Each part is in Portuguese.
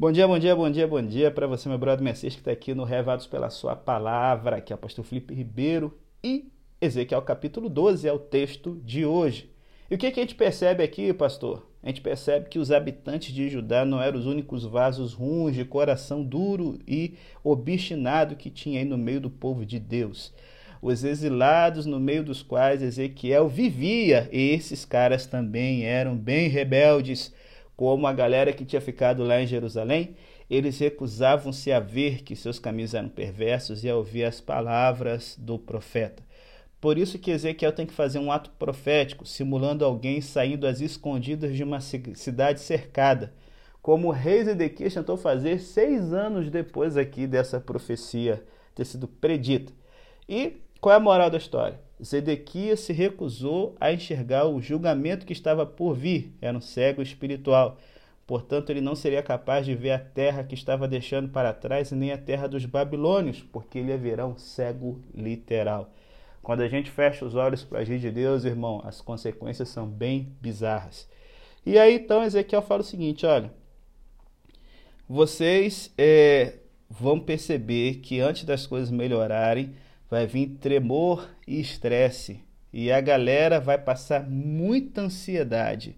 Bom dia, bom dia, bom dia, bom dia para você, meu brother Messias, que está aqui no Revados pela Sua Palavra, aqui é o pastor Felipe Ribeiro e Ezequiel capítulo 12 é o texto de hoje. E o que, que a gente percebe aqui, pastor? A gente percebe que os habitantes de Judá não eram os únicos vasos ruins de coração duro e obstinado que tinha aí no meio do povo de Deus. Os exilados no meio dos quais Ezequiel vivia, esses caras também eram bem rebeldes como a galera que tinha ficado lá em Jerusalém, eles recusavam-se a ver que seus caminhos eram perversos e a ouvir as palavras do profeta. Por isso que Ezequiel tem que fazer um ato profético, simulando alguém saindo às escondidas de uma cidade cercada, como o rei Zedequias tentou fazer seis anos depois aqui dessa profecia ter sido predita. E qual é a moral da história? Zedequias se recusou a enxergar o julgamento que estava por vir, era um cego espiritual. Portanto, ele não seria capaz de ver a terra que estava deixando para trás nem a terra dos babilônios, porque ele haverá um cego literal. Quando a gente fecha os olhos para agir de Deus, irmão, as consequências são bem bizarras. E aí, então, Ezequiel fala o seguinte: olha, vocês é, vão perceber que antes das coisas melhorarem, vai vir tremor e estresse, e a galera vai passar muita ansiedade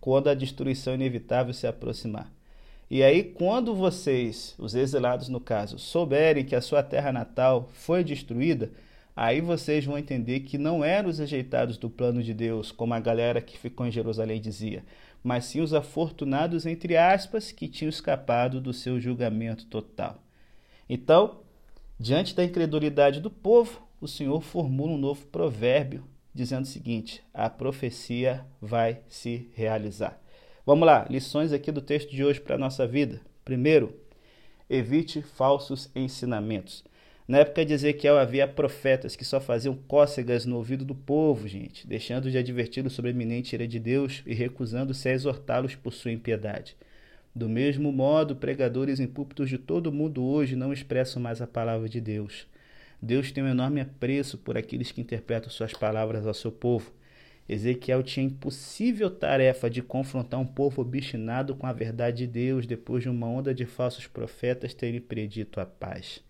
quando a destruição inevitável se aproximar. E aí, quando vocês, os exilados no caso, souberem que a sua terra natal foi destruída, aí vocês vão entender que não eram os rejeitados do plano de Deus, como a galera que ficou em Jerusalém dizia, mas sim os afortunados, entre aspas, que tinham escapado do seu julgamento total. Então, Diante da incredulidade do povo, o Senhor formula um novo provérbio, dizendo o seguinte: a profecia vai se realizar. Vamos lá, lições aqui do texto de hoje para a nossa vida. Primeiro, evite falsos ensinamentos. Na época de Ezequiel havia profetas que só faziam cócegas no ouvido do povo, gente, deixando de adverti-los sobre a iminente ira de Deus e recusando-se a exortá-los por sua impiedade. Do mesmo modo, pregadores em púlpitos de todo o mundo hoje não expressam mais a palavra de Deus. Deus tem um enorme apreço por aqueles que interpretam suas palavras ao seu povo. Ezequiel tinha a impossível tarefa de confrontar um povo obstinado com a verdade de Deus depois de uma onda de falsos profetas terem predito a paz.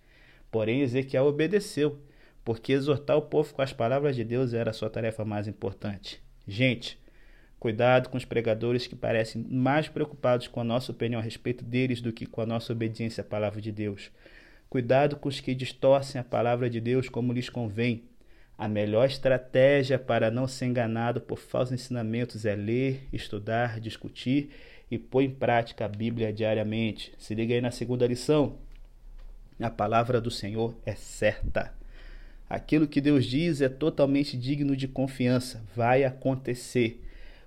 Porém, Ezequiel obedeceu, porque exortar o povo com as palavras de Deus era a sua tarefa mais importante. Gente, Cuidado com os pregadores que parecem mais preocupados com a nossa opinião a respeito deles do que com a nossa obediência à palavra de Deus. Cuidado com os que distorcem a palavra de Deus como lhes convém. A melhor estratégia para não ser enganado por falsos ensinamentos é ler, estudar, discutir e pôr em prática a Bíblia diariamente. Se liga aí na segunda lição. A palavra do Senhor é certa. Aquilo que Deus diz é totalmente digno de confiança. Vai acontecer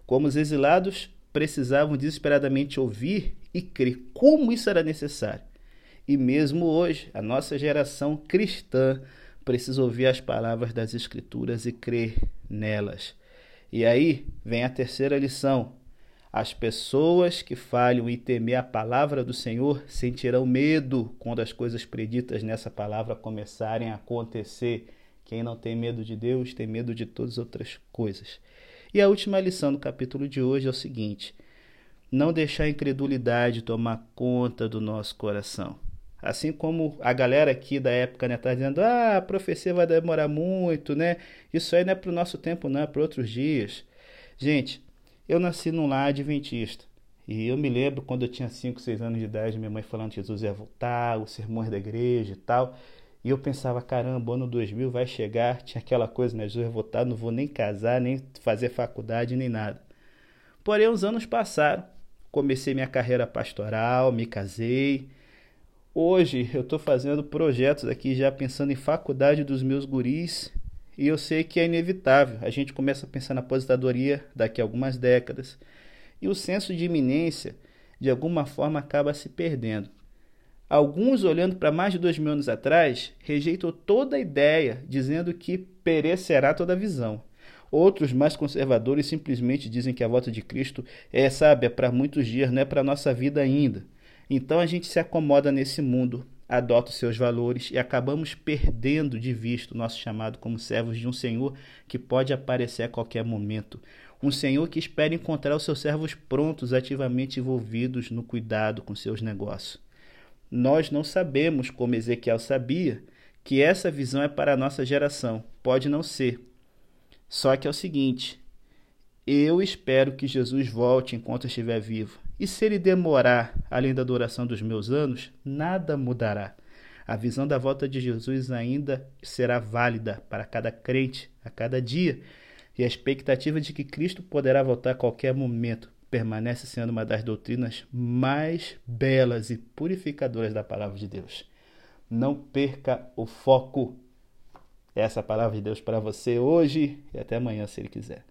como os exilados precisavam desesperadamente ouvir e crer como isso era necessário. E mesmo hoje, a nossa geração cristã precisa ouvir as palavras das Escrituras e crer nelas. E aí vem a terceira lição. As pessoas que falham em temer a palavra do Senhor sentirão medo quando as coisas preditas nessa palavra começarem a acontecer. Quem não tem medo de Deus tem medo de todas as outras coisas. E a última lição do capítulo de hoje é o seguinte: não deixar a incredulidade tomar conta do nosso coração. Assim como a galera aqui da época né, tá dizendo, ah, a profecia vai demorar muito, né? Isso aí não é para o nosso tempo, não, é para outros dias. Gente, eu nasci num lar adventista. E eu me lembro quando eu tinha 5, 6 anos de idade, minha mãe falando que Jesus ia voltar, os sermões da igreja e tal. E eu pensava, caramba, ano 2000 vai chegar, tinha aquela coisa, né? Jesus vai votar, não vou nem casar, nem fazer faculdade, nem nada. Porém, os anos passaram, comecei minha carreira pastoral, me casei. Hoje eu estou fazendo projetos aqui já pensando em faculdade dos meus guris e eu sei que é inevitável. A gente começa a pensar na aposentadoria daqui a algumas décadas e o senso de iminência de alguma forma acaba se perdendo. Alguns, olhando para mais de dois mil anos atrás, rejeitam toda a ideia, dizendo que perecerá toda a visão. Outros, mais conservadores, simplesmente dizem que a volta de Cristo é, sabe, é para muitos dias, não é para a nossa vida ainda. Então a gente se acomoda nesse mundo, adota os seus valores e acabamos perdendo de vista o nosso chamado como servos de um Senhor que pode aparecer a qualquer momento. Um Senhor que espera encontrar os seus servos prontos, ativamente envolvidos no cuidado com seus negócios. Nós não sabemos, como Ezequiel sabia, que essa visão é para a nossa geração. Pode não ser. Só que é o seguinte: eu espero que Jesus volte enquanto estiver vivo. E se ele demorar além da duração dos meus anos, nada mudará. A visão da volta de Jesus ainda será válida para cada crente a cada dia, e a expectativa de que Cristo poderá voltar a qualquer momento permanece sendo uma das doutrinas mais belas e purificadoras da palavra de Deus. Não perca o foco. Essa é palavra de Deus para você hoje e até amanhã, se Ele quiser.